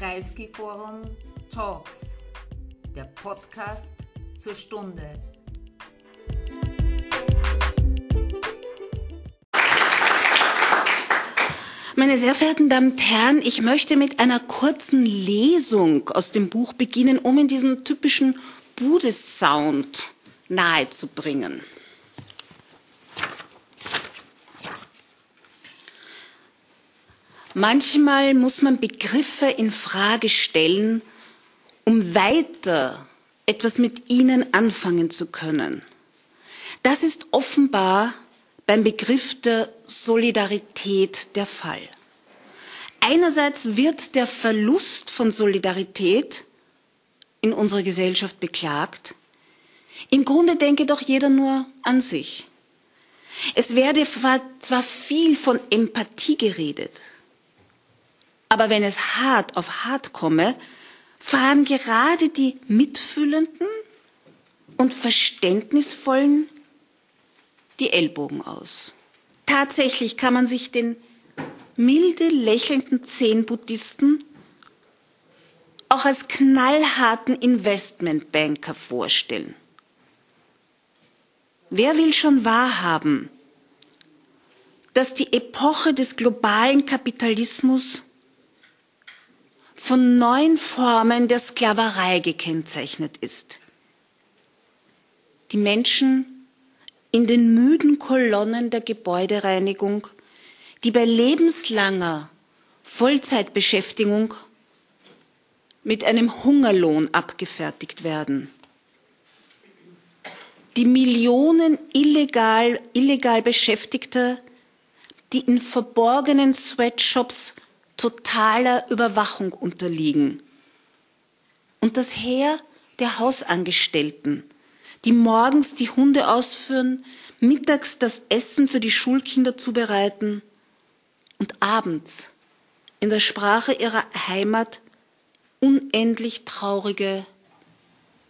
Kreisky Forum Talks, der Podcast zur Stunde. Meine sehr verehrten Damen und Herren, ich möchte mit einer kurzen Lesung aus dem Buch beginnen, um in diesen typischen Bude-Sound nahezubringen. Manchmal muss man Begriffe in Frage stellen, um weiter etwas mit ihnen anfangen zu können. Das ist offenbar beim Begriff der Solidarität der Fall. Einerseits wird der Verlust von Solidarität in unserer Gesellschaft beklagt. Im Grunde denke doch jeder nur an sich. Es werde zwar viel von Empathie geredet, aber wenn es hart auf hart komme, fahren gerade die mitfühlenden und verständnisvollen die Ellbogen aus. Tatsächlich kann man sich den milde lächelnden Zen-Buddhisten auch als knallharten Investmentbanker vorstellen. Wer will schon wahrhaben, dass die Epoche des globalen Kapitalismus von neuen Formen der Sklaverei gekennzeichnet ist. Die Menschen in den müden Kolonnen der Gebäudereinigung, die bei lebenslanger Vollzeitbeschäftigung mit einem Hungerlohn abgefertigt werden. Die Millionen illegal, illegal Beschäftigter, die in verborgenen Sweatshops totaler Überwachung unterliegen. Und das Heer der Hausangestellten, die morgens die Hunde ausführen, mittags das Essen für die Schulkinder zubereiten und abends in der Sprache ihrer Heimat unendlich traurige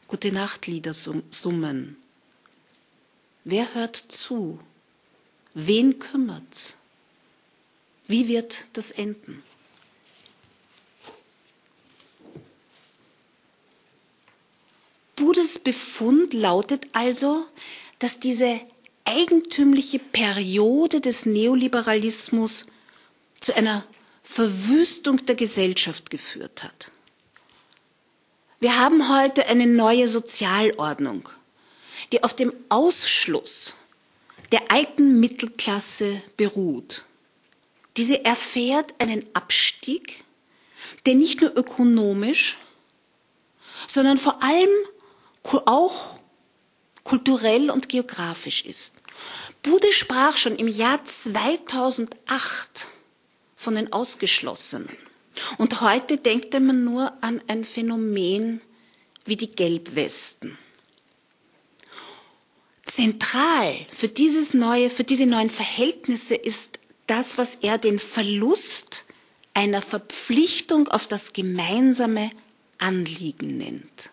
Gute Nacht Lieder summen. Wer hört zu? Wen kümmert's? Wie wird das enden? Budes Befund lautet also, dass diese eigentümliche Periode des Neoliberalismus zu einer Verwüstung der Gesellschaft geführt hat. Wir haben heute eine neue Sozialordnung, die auf dem Ausschluss der alten Mittelklasse beruht. Diese erfährt einen Abstieg, der nicht nur ökonomisch, sondern vor allem auch kulturell und geografisch ist. Bude sprach schon im Jahr 2008 von den Ausgeschlossenen. Und heute denkt man nur an ein Phänomen wie die Gelbwesten. Zentral für dieses neue, für diese neuen Verhältnisse ist das, was er den Verlust einer Verpflichtung auf das gemeinsame Anliegen nennt.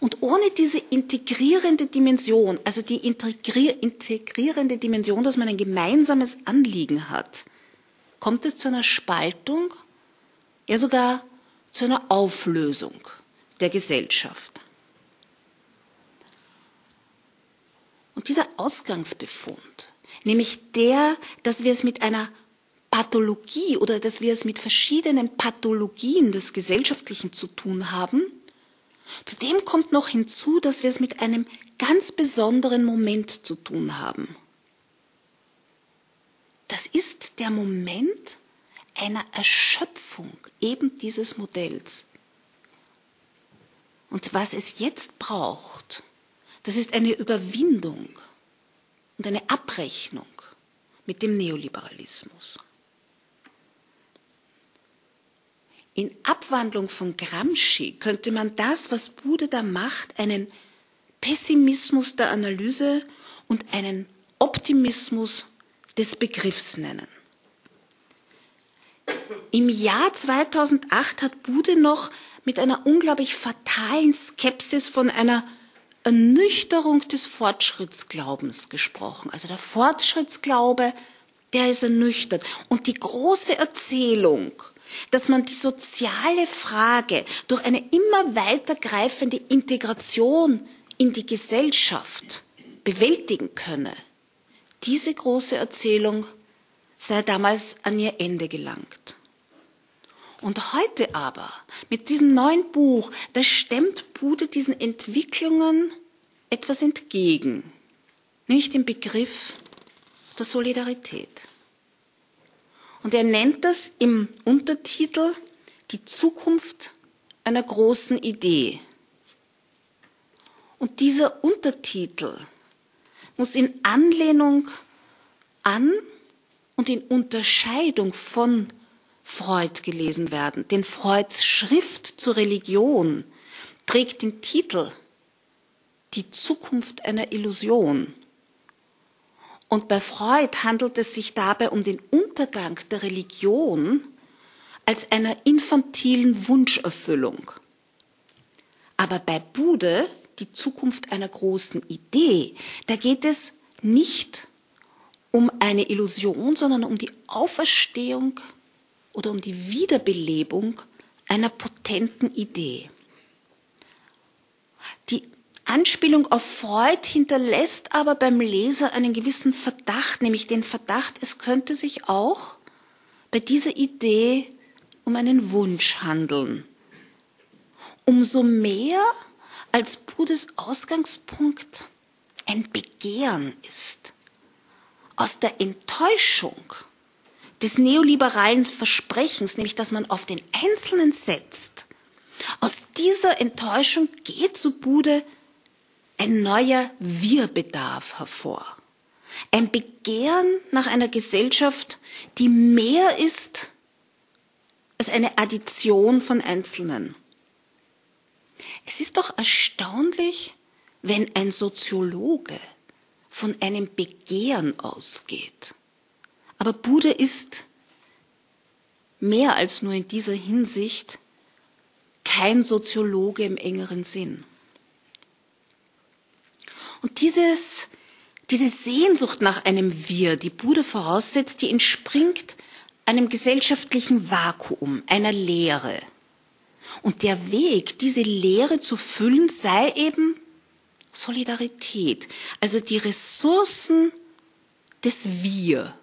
Und ohne diese integrierende Dimension, also die integrierende Dimension, dass man ein gemeinsames Anliegen hat, kommt es zu einer Spaltung, ja sogar zu einer Auflösung der Gesellschaft. Und dieser Ausgangsbefund, nämlich der, dass wir es mit einer Pathologie oder dass wir es mit verschiedenen Pathologien des Gesellschaftlichen zu tun haben, Zudem kommt noch hinzu, dass wir es mit einem ganz besonderen Moment zu tun haben. Das ist der Moment einer Erschöpfung eben dieses Modells. Und was es jetzt braucht, das ist eine Überwindung und eine Abrechnung mit dem Neoliberalismus. In Abwandlung von Gramsci könnte man das, was Bude da macht, einen Pessimismus der Analyse und einen Optimismus des Begriffs nennen. Im Jahr 2008 hat Bude noch mit einer unglaublich fatalen Skepsis von einer Ernüchterung des Fortschrittsglaubens gesprochen. Also der Fortschrittsglaube, der ist ernüchtert. Und die große Erzählung dass man die soziale Frage durch eine immer weitergreifende Integration in die Gesellschaft bewältigen könne. Diese große Erzählung sei damals an ihr Ende gelangt. Und heute aber, mit diesem neuen Buch, da stemmt Bude diesen Entwicklungen etwas entgegen, nämlich den Begriff der Solidarität. Und er nennt das im Untertitel die Zukunft einer großen Idee. Und dieser Untertitel muss in Anlehnung an und in Unterscheidung von Freud gelesen werden. Denn Freuds Schrift zur Religion trägt den Titel Die Zukunft einer Illusion. Und bei Freud handelt es sich dabei um den Untergang der Religion als einer infantilen Wunscherfüllung. Aber bei Bude, die Zukunft einer großen Idee, da geht es nicht um eine Illusion, sondern um die Auferstehung oder um die Wiederbelebung einer potenten Idee. Die Anspielung auf Freud hinterlässt aber beim Leser einen gewissen Verdacht, nämlich den Verdacht, es könnte sich auch bei dieser Idee um einen Wunsch handeln. Umso mehr als Buddhas Ausgangspunkt ein Begehren ist. Aus der Enttäuschung des neoliberalen Versprechens, nämlich dass man auf den Einzelnen setzt, aus dieser Enttäuschung geht zu Bude ein neuer Wir-Bedarf hervor. Ein Begehren nach einer Gesellschaft, die mehr ist als eine Addition von Einzelnen. Es ist doch erstaunlich, wenn ein Soziologe von einem Begehren ausgeht. Aber Bude ist mehr als nur in dieser Hinsicht kein Soziologe im engeren Sinn. Und dieses, diese Sehnsucht nach einem Wir, die Bude voraussetzt, die entspringt einem gesellschaftlichen Vakuum, einer Leere. Und der Weg, diese Leere zu füllen, sei eben Solidarität, also die Ressourcen des Wir.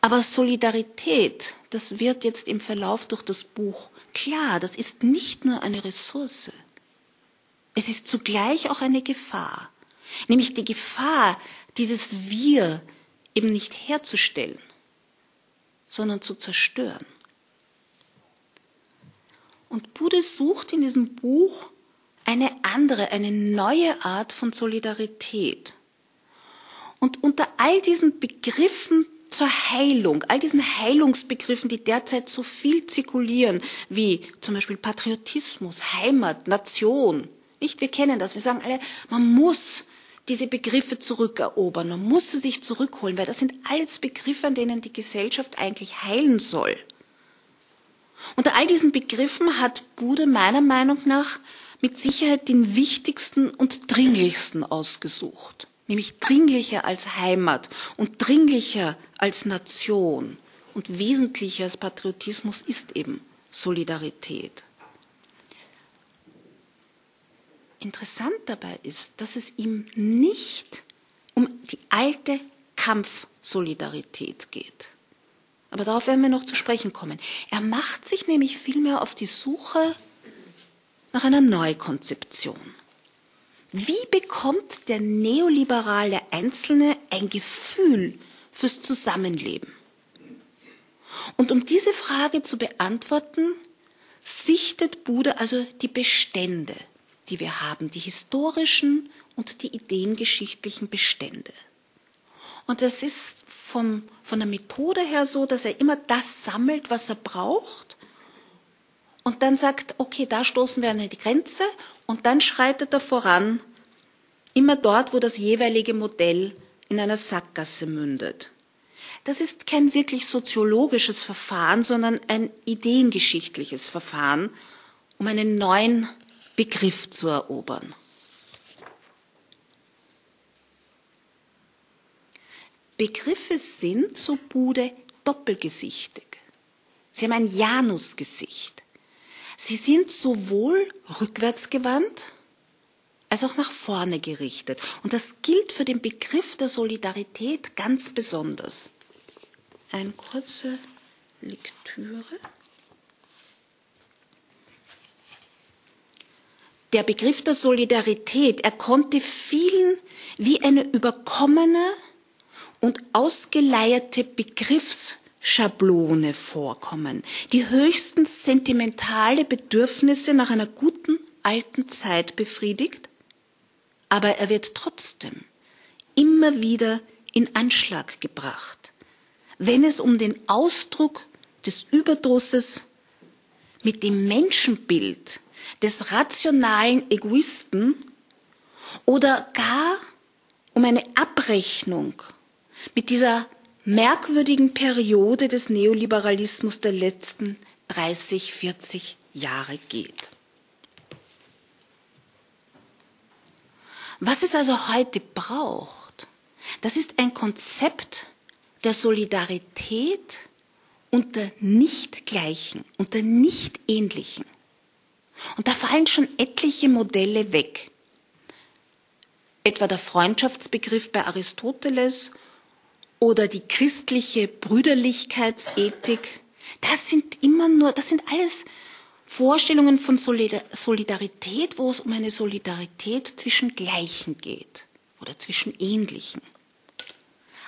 Aber Solidarität, das wird jetzt im Verlauf durch das Buch klar, das ist nicht nur eine Ressource. Es ist zugleich auch eine Gefahr, nämlich die Gefahr, dieses Wir eben nicht herzustellen, sondern zu zerstören. Und Bude sucht in diesem Buch eine andere, eine neue Art von Solidarität. Und unter all diesen Begriffen zur Heilung, all diesen Heilungsbegriffen, die derzeit so viel zirkulieren, wie zum Beispiel Patriotismus, Heimat, Nation, nicht? Wir kennen das. Wir sagen alle, man muss diese Begriffe zurückerobern, man muss sie sich zurückholen, weil das sind alles Begriffe, an denen die Gesellschaft eigentlich heilen soll. Unter all diesen Begriffen hat Bude meiner Meinung nach mit Sicherheit den wichtigsten und dringlichsten ausgesucht, nämlich dringlicher als Heimat und dringlicher als Nation und wesentlicher als Patriotismus ist eben Solidarität. Interessant dabei ist, dass es ihm nicht um die alte Kampfsolidarität geht. Aber darauf werden wir noch zu sprechen kommen. Er macht sich nämlich vielmehr auf die Suche nach einer Neukonzeption. Wie bekommt der neoliberale Einzelne ein Gefühl fürs Zusammenleben? Und um diese Frage zu beantworten, sichtet Bude also die Bestände die wir haben, die historischen und die ideengeschichtlichen Bestände. Und das ist vom, von der Methode her so, dass er immer das sammelt, was er braucht und dann sagt, okay, da stoßen wir an die Grenze und dann schreitet er voran, immer dort, wo das jeweilige Modell in einer Sackgasse mündet. Das ist kein wirklich soziologisches Verfahren, sondern ein ideengeschichtliches Verfahren, um einen neuen Begriff zu erobern. Begriffe sind, so Bude, doppelgesichtig. Sie haben ein Janusgesicht. Sie sind sowohl rückwärtsgewandt als auch nach vorne gerichtet. Und das gilt für den Begriff der Solidarität ganz besonders. Eine kurze Lektüre. Der Begriff der Solidarität, er konnte vielen wie eine überkommene und ausgeleierte Begriffsschablone vorkommen, die höchstens sentimentale Bedürfnisse nach einer guten alten Zeit befriedigt, aber er wird trotzdem immer wieder in Anschlag gebracht, wenn es um den Ausdruck des Überdrusses mit dem Menschenbild des rationalen Egoisten oder gar um eine Abrechnung mit dieser merkwürdigen Periode des Neoliberalismus der letzten 30, 40 Jahre geht. Was es also heute braucht, das ist ein Konzept der Solidarität unter Nichtgleichen, unter Nichtähnlichen. Und da fallen schon etliche Modelle weg. Etwa der Freundschaftsbegriff bei Aristoteles oder die christliche Brüderlichkeitsethik. Das sind immer nur, das sind alles Vorstellungen von Solidarität, wo es um eine Solidarität zwischen Gleichen geht oder zwischen Ähnlichen.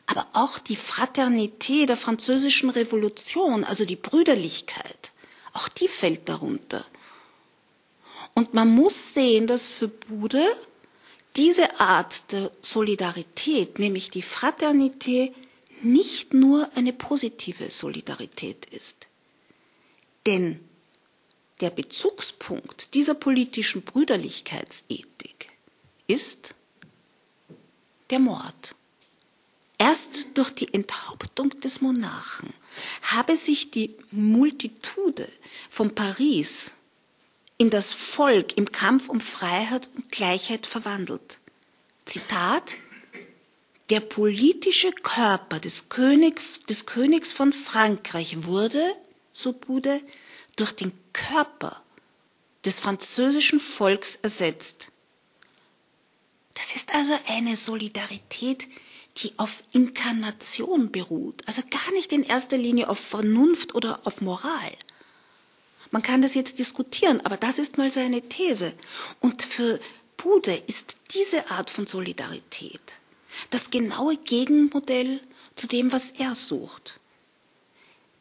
Aber auch die Fraternité der französischen Revolution, also die Brüderlichkeit, auch die fällt darunter. Und man muss sehen, dass für Bude diese Art der Solidarität, nämlich die Fraternité, nicht nur eine positive Solidarität ist. Denn der Bezugspunkt dieser politischen Brüderlichkeitsethik ist der Mord. Erst durch die Enthauptung des Monarchen habe sich die Multitude von Paris in das Volk im Kampf um Freiheit und Gleichheit verwandelt. Zitat Der politische Körper des Königs, des Königs von Frankreich wurde, so Bude, durch den Körper des französischen Volks ersetzt. Das ist also eine Solidarität, die auf Inkarnation beruht, also gar nicht in erster Linie auf Vernunft oder auf Moral. Man kann das jetzt diskutieren, aber das ist mal seine These. Und für Bude ist diese Art von Solidarität das genaue Gegenmodell zu dem, was er sucht.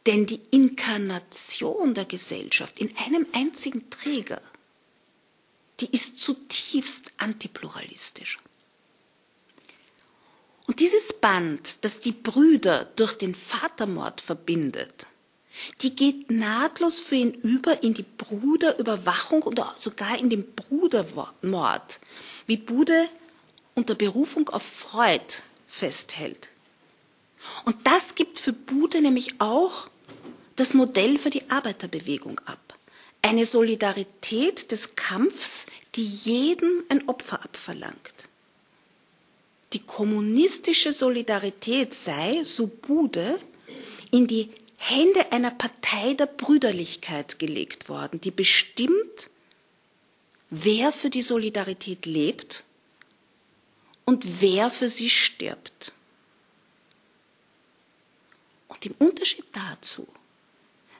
Denn die Inkarnation der Gesellschaft in einem einzigen Träger, die ist zutiefst antipluralistisch. Und dieses Band, das die Brüder durch den Vatermord verbindet, die geht nahtlos für ihn über in die Bruderüberwachung oder sogar in den Brudermord, wie Bude unter Berufung auf Freud festhält. Und das gibt für Bude nämlich auch das Modell für die Arbeiterbewegung ab. Eine Solidarität des Kampfs, die jedem ein Opfer abverlangt. Die kommunistische Solidarität sei, so Bude, in die Hände einer Partei der Brüderlichkeit gelegt worden, die bestimmt, wer für die Solidarität lebt und wer für sie stirbt. Und im Unterschied dazu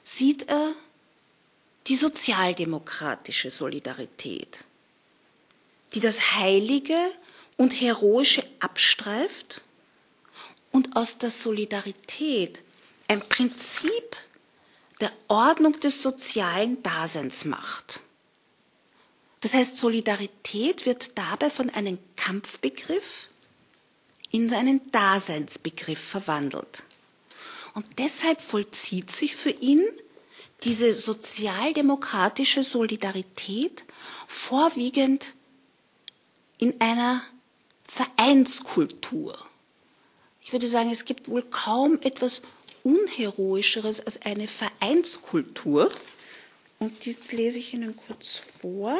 sieht er die sozialdemokratische Solidarität, die das Heilige und Heroische abstreift und aus der Solidarität ein Prinzip der Ordnung des sozialen Daseins macht. Das heißt, Solidarität wird dabei von einem Kampfbegriff in einen Daseinsbegriff verwandelt. Und deshalb vollzieht sich für ihn diese sozialdemokratische Solidarität vorwiegend in einer Vereinskultur. Ich würde sagen, es gibt wohl kaum etwas Unheroischeres als eine Vereinskultur. Und dies lese ich Ihnen kurz vor.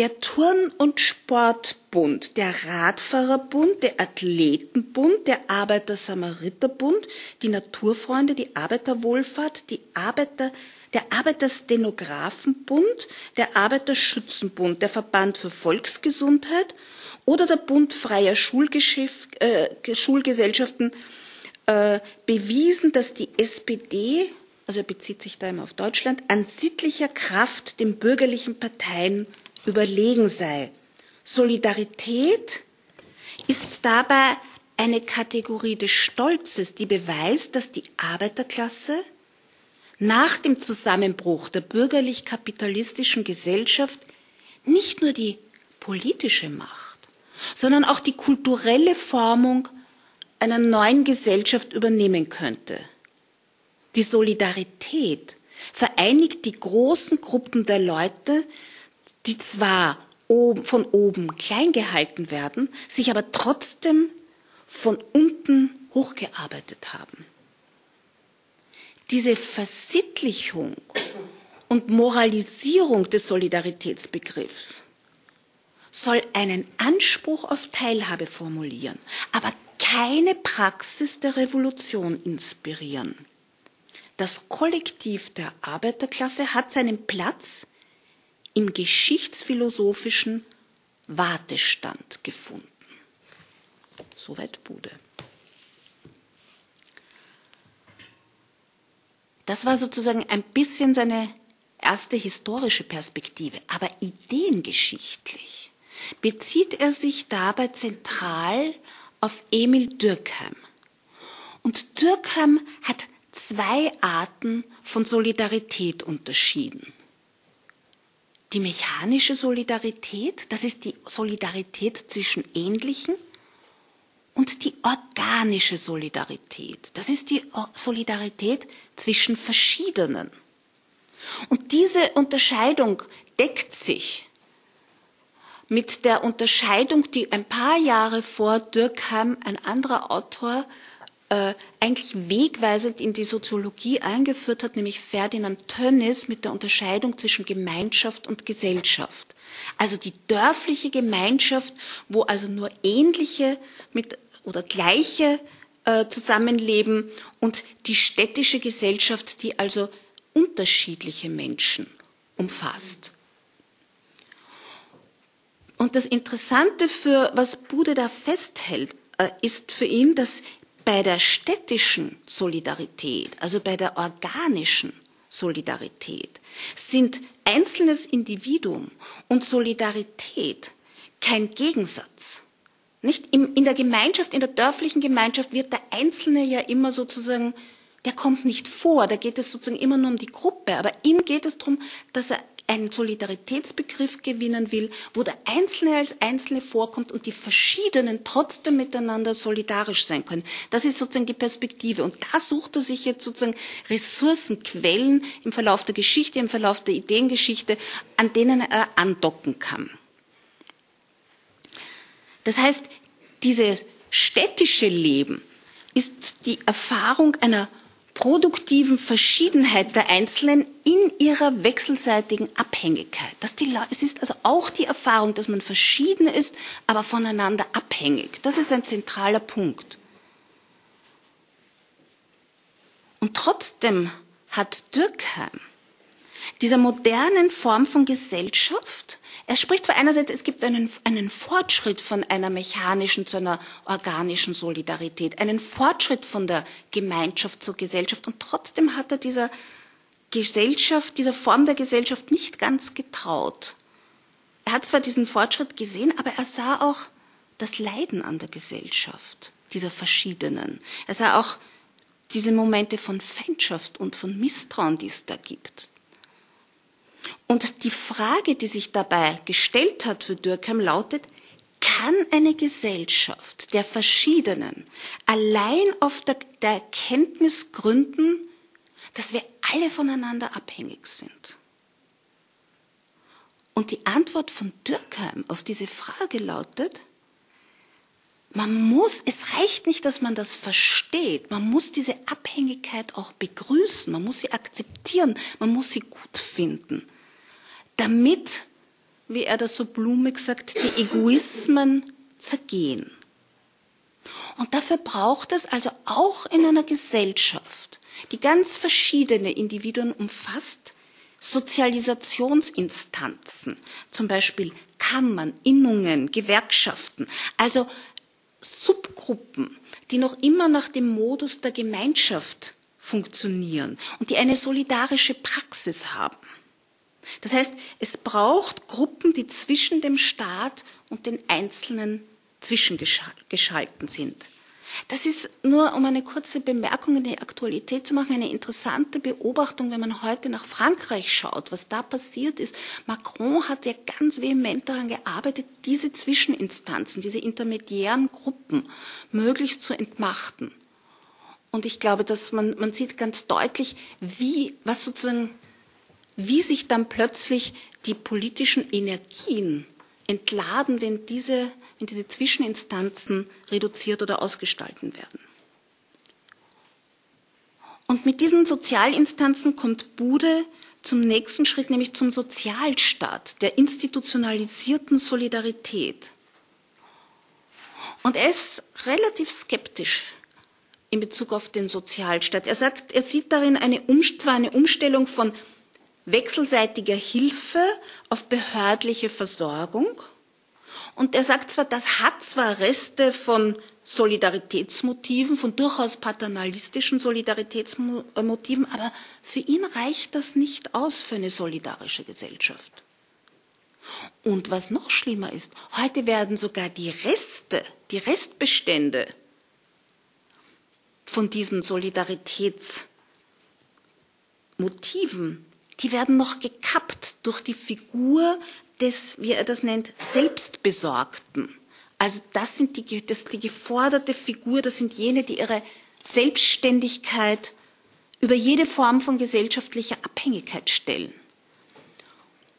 der Turn- und Sportbund, der Radfahrerbund, der Athletenbund, der Arbeiter-Samariterbund, die Naturfreunde, die Arbeiterwohlfahrt, die Arbeiter, der Arbeiterstenografenbund, der Arbeiterschützenbund, der Verband für Volksgesundheit oder der Bund freier äh, Schulgesellschaften äh, bewiesen, dass die SPD, also er bezieht sich da immer auf Deutschland, an sittlicher Kraft den bürgerlichen Parteien überlegen sei. Solidarität ist dabei eine Kategorie des Stolzes, die beweist, dass die Arbeiterklasse nach dem Zusammenbruch der bürgerlich-kapitalistischen Gesellschaft nicht nur die politische Macht, sondern auch die kulturelle Formung einer neuen Gesellschaft übernehmen könnte. Die Solidarität vereinigt die großen Gruppen der Leute, die zwar von oben klein gehalten werden, sich aber trotzdem von unten hochgearbeitet haben. Diese Versittlichung und Moralisierung des Solidaritätsbegriffs soll einen Anspruch auf Teilhabe formulieren, aber keine Praxis der Revolution inspirieren. Das Kollektiv der Arbeiterklasse hat seinen Platz im geschichtsphilosophischen Wartestand gefunden. Soweit Bude. Das war sozusagen ein bisschen seine erste historische Perspektive, aber ideengeschichtlich bezieht er sich dabei zentral auf Emil Dürkheim. Und Dürkheim hat zwei Arten von Solidarität unterschieden. Die mechanische Solidarität, das ist die Solidarität zwischen Ähnlichen, und die organische Solidarität, das ist die Solidarität zwischen Verschiedenen. Und diese Unterscheidung deckt sich mit der Unterscheidung, die ein paar Jahre vor Dürkheim ein anderer Autor äh, eigentlich wegweisend in die Soziologie eingeführt hat, nämlich Ferdinand Tönnies mit der Unterscheidung zwischen Gemeinschaft und Gesellschaft. Also die dörfliche Gemeinschaft, wo also nur ähnliche mit, oder gleiche äh, zusammenleben und die städtische Gesellschaft, die also unterschiedliche Menschen umfasst. Und das Interessante für was Bude da festhält, äh, ist für ihn, dass bei der städtischen Solidarität, also bei der organischen Solidarität, sind einzelnes Individuum und Solidarität kein Gegensatz. Nicht in der Gemeinschaft, in der dörflichen Gemeinschaft wird der Einzelne ja immer sozusagen, der kommt nicht vor, da geht es sozusagen immer nur um die Gruppe, aber ihm geht es darum, dass er einen Solidaritätsbegriff gewinnen will, wo der Einzelne als Einzelne vorkommt und die Verschiedenen trotzdem miteinander solidarisch sein können. Das ist sozusagen die Perspektive. Und da sucht er sich jetzt sozusagen Ressourcen, Quellen im Verlauf der Geschichte, im Verlauf der Ideengeschichte, an denen er andocken kann. Das heißt, dieses städtische Leben ist die Erfahrung einer produktiven Verschiedenheit der Einzelnen in ihrer wechselseitigen Abhängigkeit. Dass die, es ist also auch die Erfahrung, dass man verschieden ist, aber voneinander abhängig. Das ist ein zentraler Punkt. Und trotzdem hat Dürkheim dieser modernen Form von Gesellschaft er spricht zwar einerseits, es gibt einen, einen Fortschritt von einer mechanischen zu einer organischen Solidarität, einen Fortschritt von der Gemeinschaft zur Gesellschaft und trotzdem hat er dieser Gesellschaft, dieser Form der Gesellschaft nicht ganz getraut. Er hat zwar diesen Fortschritt gesehen, aber er sah auch das Leiden an der Gesellschaft, dieser Verschiedenen. Er sah auch diese Momente von Feindschaft und von Misstrauen, die es da gibt. Und die Frage, die sich dabei gestellt hat für Dürkheim, lautet, kann eine Gesellschaft der Verschiedenen allein auf der, der Erkenntnis gründen, dass wir alle voneinander abhängig sind? Und die Antwort von Dürkheim auf diese Frage lautet, man muss, es reicht nicht, dass man das versteht, man muss diese Abhängigkeit auch begrüßen, man muss sie akzeptieren, man muss sie gut finden. Damit wie er das so blumig sagt, die Egoismen zergehen. Und dafür braucht es also auch in einer Gesellschaft, die ganz verschiedene Individuen umfasst, Sozialisationsinstanzen, zum Beispiel Kammern, Innungen, Gewerkschaften, also Subgruppen, die noch immer nach dem Modus der Gemeinschaft funktionieren und die eine solidarische Praxis haben. Das heißt, es braucht Gruppen, die zwischen dem Staat und den Einzelnen zwischengeschalten sind. Das ist nur, um eine kurze Bemerkung in die Aktualität zu machen, eine interessante Beobachtung, wenn man heute nach Frankreich schaut, was da passiert ist. Macron hat ja ganz vehement daran gearbeitet, diese Zwischeninstanzen, diese intermediären Gruppen möglichst zu entmachten. Und ich glaube, dass man, man sieht ganz deutlich, wie, was sozusagen, wie sich dann plötzlich die politischen Energien entladen, wenn diese, wenn diese Zwischeninstanzen reduziert oder ausgestalten werden. Und mit diesen Sozialinstanzen kommt Bude zum nächsten Schritt, nämlich zum Sozialstaat, der institutionalisierten Solidarität. Und er ist relativ skeptisch in Bezug auf den Sozialstaat. Er sagt, er sieht darin eine, zwar eine Umstellung von wechselseitiger Hilfe auf behördliche Versorgung. Und er sagt zwar, das hat zwar Reste von Solidaritätsmotiven, von durchaus paternalistischen Solidaritätsmotiven, aber für ihn reicht das nicht aus für eine solidarische Gesellschaft. Und was noch schlimmer ist, heute werden sogar die Reste, die Restbestände von diesen Solidaritätsmotiven die werden noch gekappt durch die Figur des, wie er das nennt, Selbstbesorgten. Also das sind die, das die geforderte Figur, das sind jene, die ihre Selbstständigkeit über jede Form von gesellschaftlicher Abhängigkeit stellen.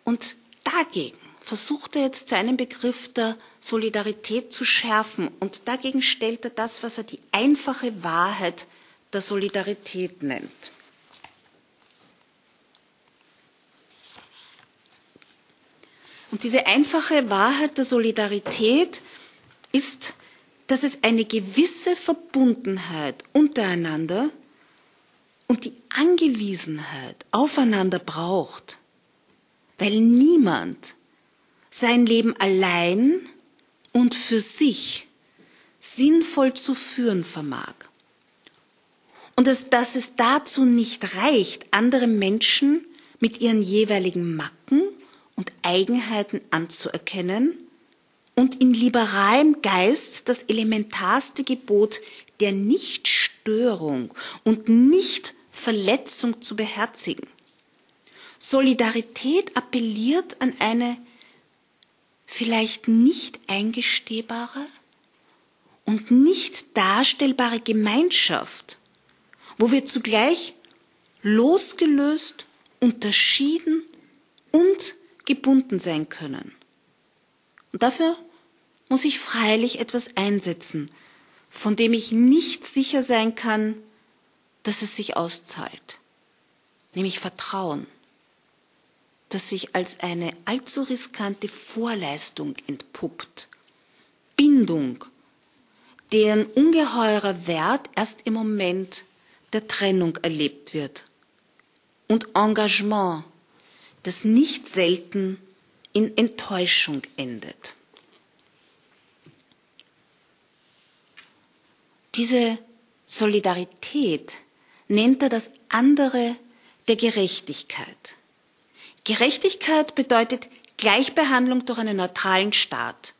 Und dagegen versucht er jetzt seinen Begriff der Solidarität zu schärfen und dagegen stellt er das, was er die einfache Wahrheit der Solidarität nennt. Und diese einfache Wahrheit der Solidarität ist, dass es eine gewisse Verbundenheit untereinander und die Angewiesenheit aufeinander braucht, weil niemand sein Leben allein und für sich sinnvoll zu führen vermag. Und dass, dass es dazu nicht reicht, andere Menschen mit ihren jeweiligen Macken und Eigenheiten anzuerkennen und in liberalem Geist das elementarste Gebot der Nichtstörung und Nichtverletzung zu beherzigen. Solidarität appelliert an eine vielleicht nicht eingestehbare und nicht darstellbare Gemeinschaft, wo wir zugleich losgelöst, unterschieden und gebunden sein können. Und dafür muss ich freilich etwas einsetzen, von dem ich nicht sicher sein kann, dass es sich auszahlt, nämlich Vertrauen, das sich als eine allzu riskante Vorleistung entpuppt, Bindung, deren ungeheurer Wert erst im Moment der Trennung erlebt wird, und Engagement, das nicht selten in Enttäuschung endet. Diese Solidarität nennt er das andere der Gerechtigkeit. Gerechtigkeit bedeutet Gleichbehandlung durch einen neutralen Staat.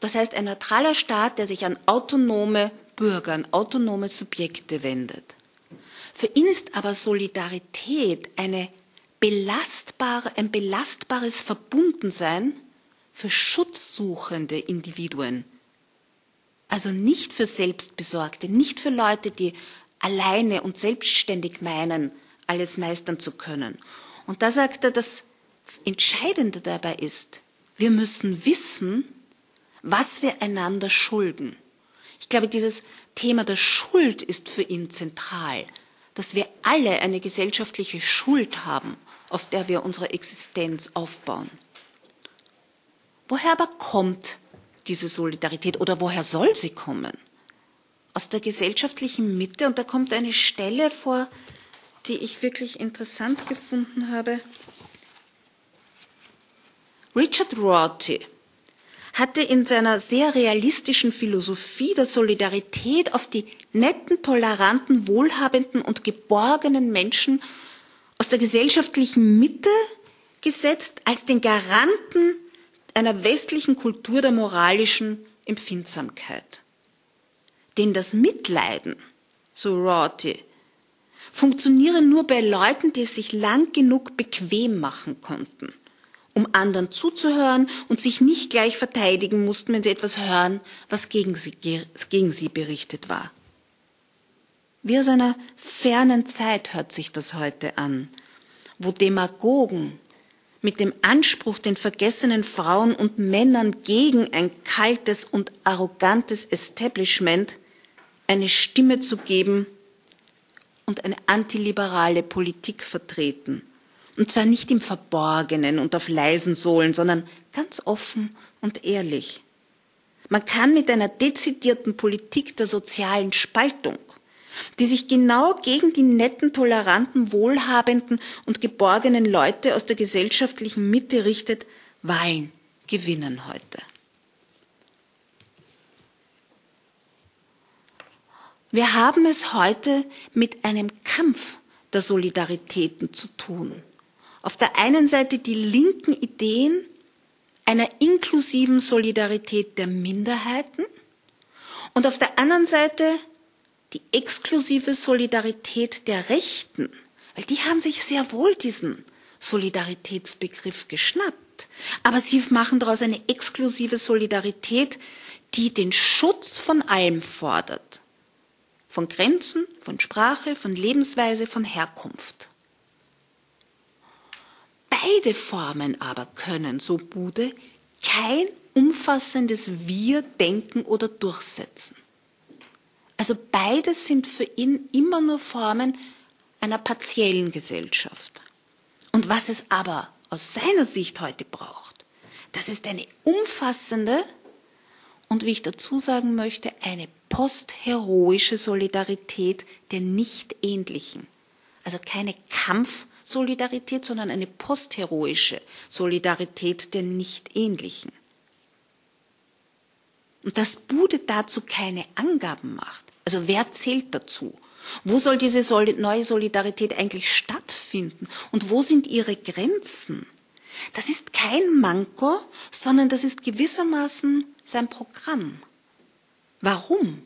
Das heißt, ein neutraler Staat, der sich an autonome Bürger, an autonome Subjekte wendet. Für ihn ist aber Solidarität eine belastbare, ein belastbares Verbundensein für schutzsuchende Individuen. Also nicht für Selbstbesorgte, nicht für Leute, die alleine und selbstständig meinen, alles meistern zu können. Und da sagt er, das Entscheidende dabei ist, wir müssen wissen, was wir einander schulden. Ich glaube, dieses Thema der Schuld ist für ihn zentral, dass wir alle eine gesellschaftliche Schuld haben auf der wir unsere Existenz aufbauen. Woher aber kommt diese Solidarität oder woher soll sie kommen? Aus der gesellschaftlichen Mitte und da kommt eine Stelle vor, die ich wirklich interessant gefunden habe. Richard Rorty hatte in seiner sehr realistischen Philosophie der Solidarität auf die netten, toleranten, wohlhabenden und geborgenen Menschen aus der gesellschaftlichen Mitte gesetzt als den Garanten einer westlichen Kultur der moralischen Empfindsamkeit. Denn das Mitleiden, so Rorty, funktioniere nur bei Leuten, die es sich lang genug bequem machen konnten um anderen zuzuhören und sich nicht gleich verteidigen mussten, wenn sie etwas hören, was gegen sie, gegen sie berichtet war. Wie aus einer fernen Zeit hört sich das heute an, wo Demagogen mit dem Anspruch, den vergessenen Frauen und Männern gegen ein kaltes und arrogantes Establishment eine Stimme zu geben und eine antiliberale Politik vertreten und zwar nicht im Verborgenen und auf leisen Sohlen, sondern ganz offen und ehrlich. Man kann mit einer dezidierten Politik der sozialen Spaltung, die sich genau gegen die netten, toleranten, wohlhabenden und geborgenen Leute aus der gesellschaftlichen Mitte richtet, Wahlen gewinnen heute. Wir haben es heute mit einem Kampf der Solidaritäten zu tun auf der einen Seite die linken Ideen einer inklusiven Solidarität der Minderheiten und auf der anderen Seite die exklusive Solidarität der Rechten, weil die haben sich sehr wohl diesen Solidaritätsbegriff geschnappt. Aber sie machen daraus eine exklusive Solidarität, die den Schutz von allem fordert. Von Grenzen, von Sprache, von Lebensweise, von Herkunft. Beide Formen aber können, so Bude, kein umfassendes Wir denken oder durchsetzen. Also beides sind für ihn immer nur Formen einer partiellen Gesellschaft. Und was es aber aus seiner Sicht heute braucht, das ist eine umfassende und, wie ich dazu sagen möchte, eine postheroische Solidarität der Nichtähnlichen. Also keine Kampf- Solidarität, sondern eine postheroische Solidarität der Nichtähnlichen. Und dass Bude dazu keine Angaben macht, also wer zählt dazu? Wo soll diese neue Solidarität eigentlich stattfinden? Und wo sind ihre Grenzen? Das ist kein Manko, sondern das ist gewissermaßen sein Programm. Warum?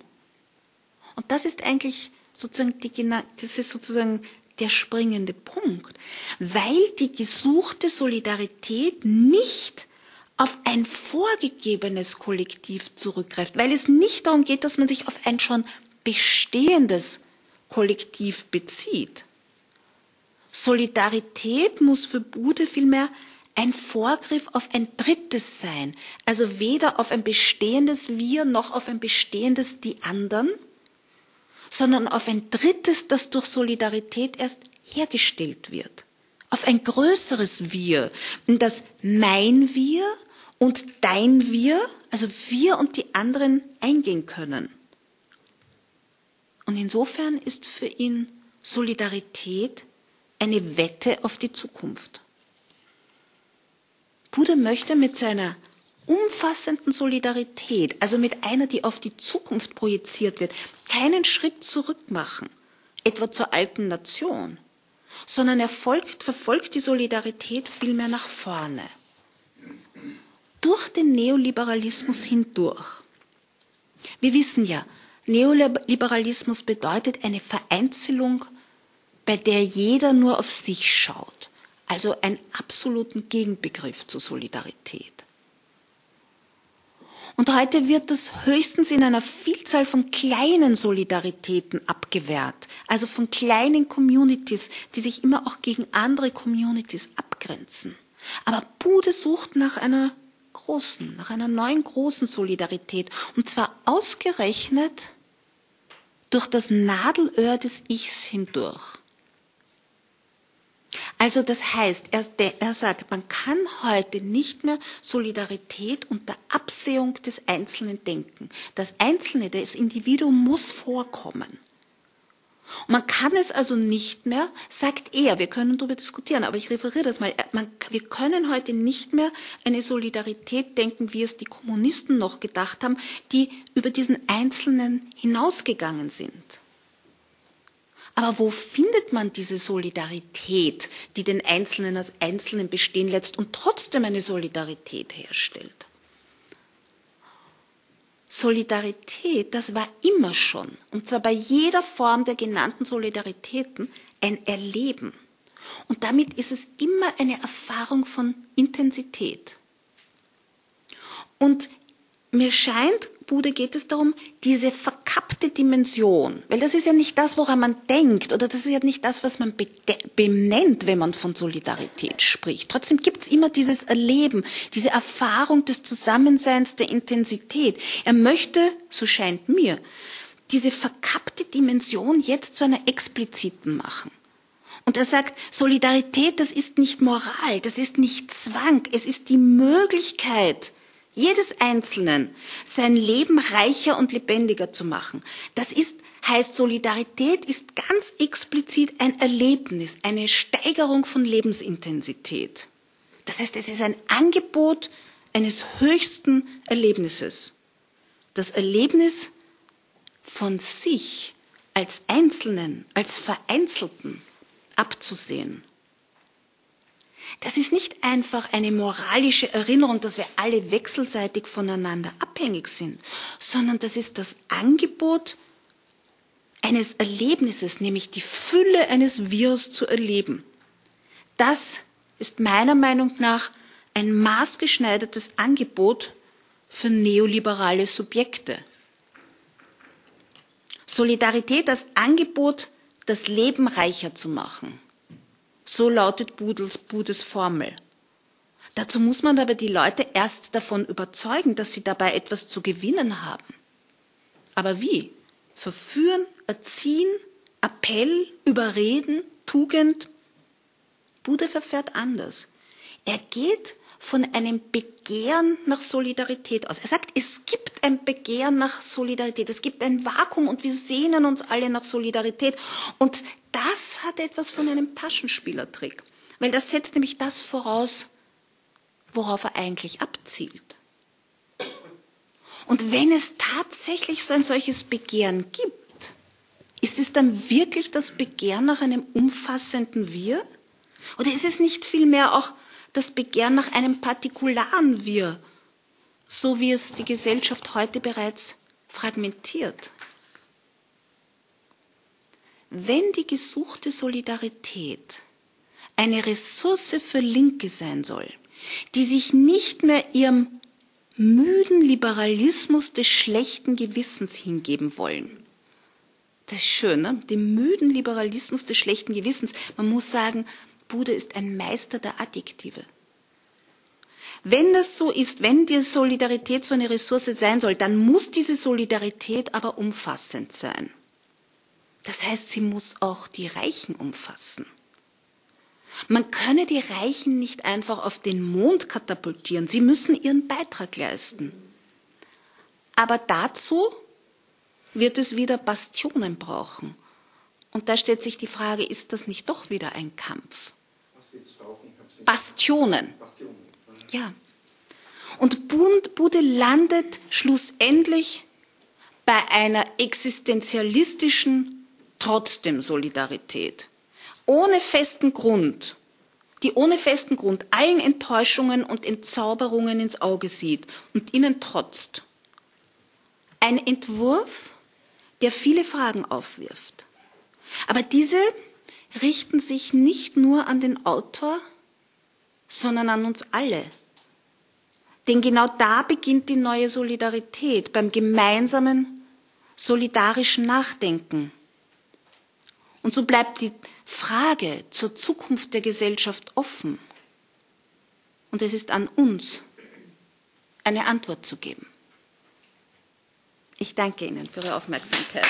Und das ist eigentlich sozusagen die, das ist sozusagen der springende Punkt, weil die gesuchte Solidarität nicht auf ein vorgegebenes Kollektiv zurückgreift, weil es nicht darum geht, dass man sich auf ein schon bestehendes Kollektiv bezieht. Solidarität muss für Bude vielmehr ein Vorgriff auf ein drittes sein, also weder auf ein bestehendes Wir noch auf ein bestehendes Die anderen, sondern auf ein drittes, das durch Solidarität erst hergestellt wird. Auf ein größeres Wir, das mein Wir und dein Wir, also wir und die anderen eingehen können. Und insofern ist für ihn Solidarität eine Wette auf die Zukunft. Buddha möchte mit seiner umfassenden Solidarität, also mit einer, die auf die Zukunft projiziert wird, keinen Schritt zurück machen, etwa zur alten Nation, sondern er folgt, verfolgt die Solidarität vielmehr nach vorne. Durch den Neoliberalismus hindurch. Wir wissen ja, Neoliberalismus bedeutet eine Vereinzelung, bei der jeder nur auf sich schaut, also einen absoluten Gegenbegriff zur Solidarität. Und heute wird das höchstens in einer Vielzahl von kleinen Solidaritäten abgewehrt, also von kleinen Communities, die sich immer auch gegen andere Communities abgrenzen. Aber Bude sucht nach einer großen, nach einer neuen großen Solidarität, und zwar ausgerechnet durch das Nadelöhr des Ichs hindurch. Also das heißt, er, er sagt, man kann heute nicht mehr Solidarität unter Absehung des Einzelnen denken. Das Einzelne, das Individuum muss vorkommen. Und man kann es also nicht mehr, sagt er, wir können darüber diskutieren, aber ich referiere das mal, man, wir können heute nicht mehr eine Solidarität denken, wie es die Kommunisten noch gedacht haben, die über diesen Einzelnen hinausgegangen sind. Aber wo findet man diese Solidarität, die den Einzelnen als Einzelnen bestehen lässt und trotzdem eine Solidarität herstellt? Solidarität, das war immer schon, und zwar bei jeder Form der genannten Solidaritäten, ein Erleben. Und damit ist es immer eine Erfahrung von Intensität. Und mir scheint, Bude geht es darum, diese verkappte Dimension, weil das ist ja nicht das, woran man denkt, oder das ist ja nicht das, was man benennt, wenn man von Solidarität spricht. Trotzdem gibt es immer dieses Erleben, diese Erfahrung des Zusammenseins, der Intensität. Er möchte, so scheint mir, diese verkappte Dimension jetzt zu einer expliziten machen. Und er sagt, Solidarität, das ist nicht Moral, das ist nicht Zwang, es ist die Möglichkeit, jedes Einzelnen, sein Leben reicher und lebendiger zu machen. Das ist, heißt, Solidarität ist ganz explizit ein Erlebnis, eine Steigerung von Lebensintensität. Das heißt, es ist ein Angebot eines höchsten Erlebnisses. Das Erlebnis von sich als Einzelnen, als Vereinzelten abzusehen das ist nicht einfach eine moralische Erinnerung, dass wir alle wechselseitig voneinander abhängig sind, sondern das ist das Angebot eines Erlebnisses, nämlich die Fülle eines Wirs zu erleben. Das ist meiner Meinung nach ein maßgeschneidertes Angebot für neoliberale Subjekte. Solidarität als Angebot, das Leben reicher zu machen. So lautet Budels, Budes Formel. Dazu muss man aber die Leute erst davon überzeugen, dass sie dabei etwas zu gewinnen haben. Aber wie? Verführen, erziehen, Appell, überreden, Tugend? Bude verfährt anders. Er geht von einem Begehren nach Solidarität aus. Er sagt, es gibt ein Begehren nach Solidarität, es gibt ein Vakuum und wir sehnen uns alle nach Solidarität. Und das hat etwas von einem Taschenspielertrick, weil das setzt nämlich das voraus, worauf er eigentlich abzielt. Und wenn es tatsächlich so ein solches Begehren gibt, ist es dann wirklich das Begehren nach einem umfassenden Wir? Oder ist es nicht vielmehr auch das Begehren nach einem partikularen Wir, so wie es die Gesellschaft heute bereits fragmentiert? Wenn die gesuchte Solidarität eine Ressource für Linke sein soll, die sich nicht mehr ihrem müden Liberalismus des schlechten Gewissens hingeben wollen. Das ist schön, ne? dem müden Liberalismus des schlechten Gewissens. Man muss sagen, Bude ist ein Meister der Adjektive. Wenn das so ist, wenn die Solidarität so eine Ressource sein soll, dann muss diese Solidarität aber umfassend sein. Das heißt, sie muss auch die Reichen umfassen. Man könne die Reichen nicht einfach auf den Mond katapultieren. Sie müssen ihren Beitrag leisten. Aber dazu wird es wieder Bastionen brauchen. Und da stellt sich die Frage, ist das nicht doch wieder ein Kampf? Bastionen. Ja. Und Bude landet schlussendlich bei einer existenzialistischen trotzdem Solidarität. Ohne festen Grund, die ohne festen Grund allen Enttäuschungen und Entzauberungen ins Auge sieht und ihnen trotzt. Ein Entwurf, der viele Fragen aufwirft. Aber diese richten sich nicht nur an den Autor, sondern an uns alle. Denn genau da beginnt die neue Solidarität, beim gemeinsamen solidarischen Nachdenken und so bleibt die Frage zur Zukunft der Gesellschaft offen. Und es ist an uns, eine Antwort zu geben. Ich danke Ihnen für Ihre Aufmerksamkeit.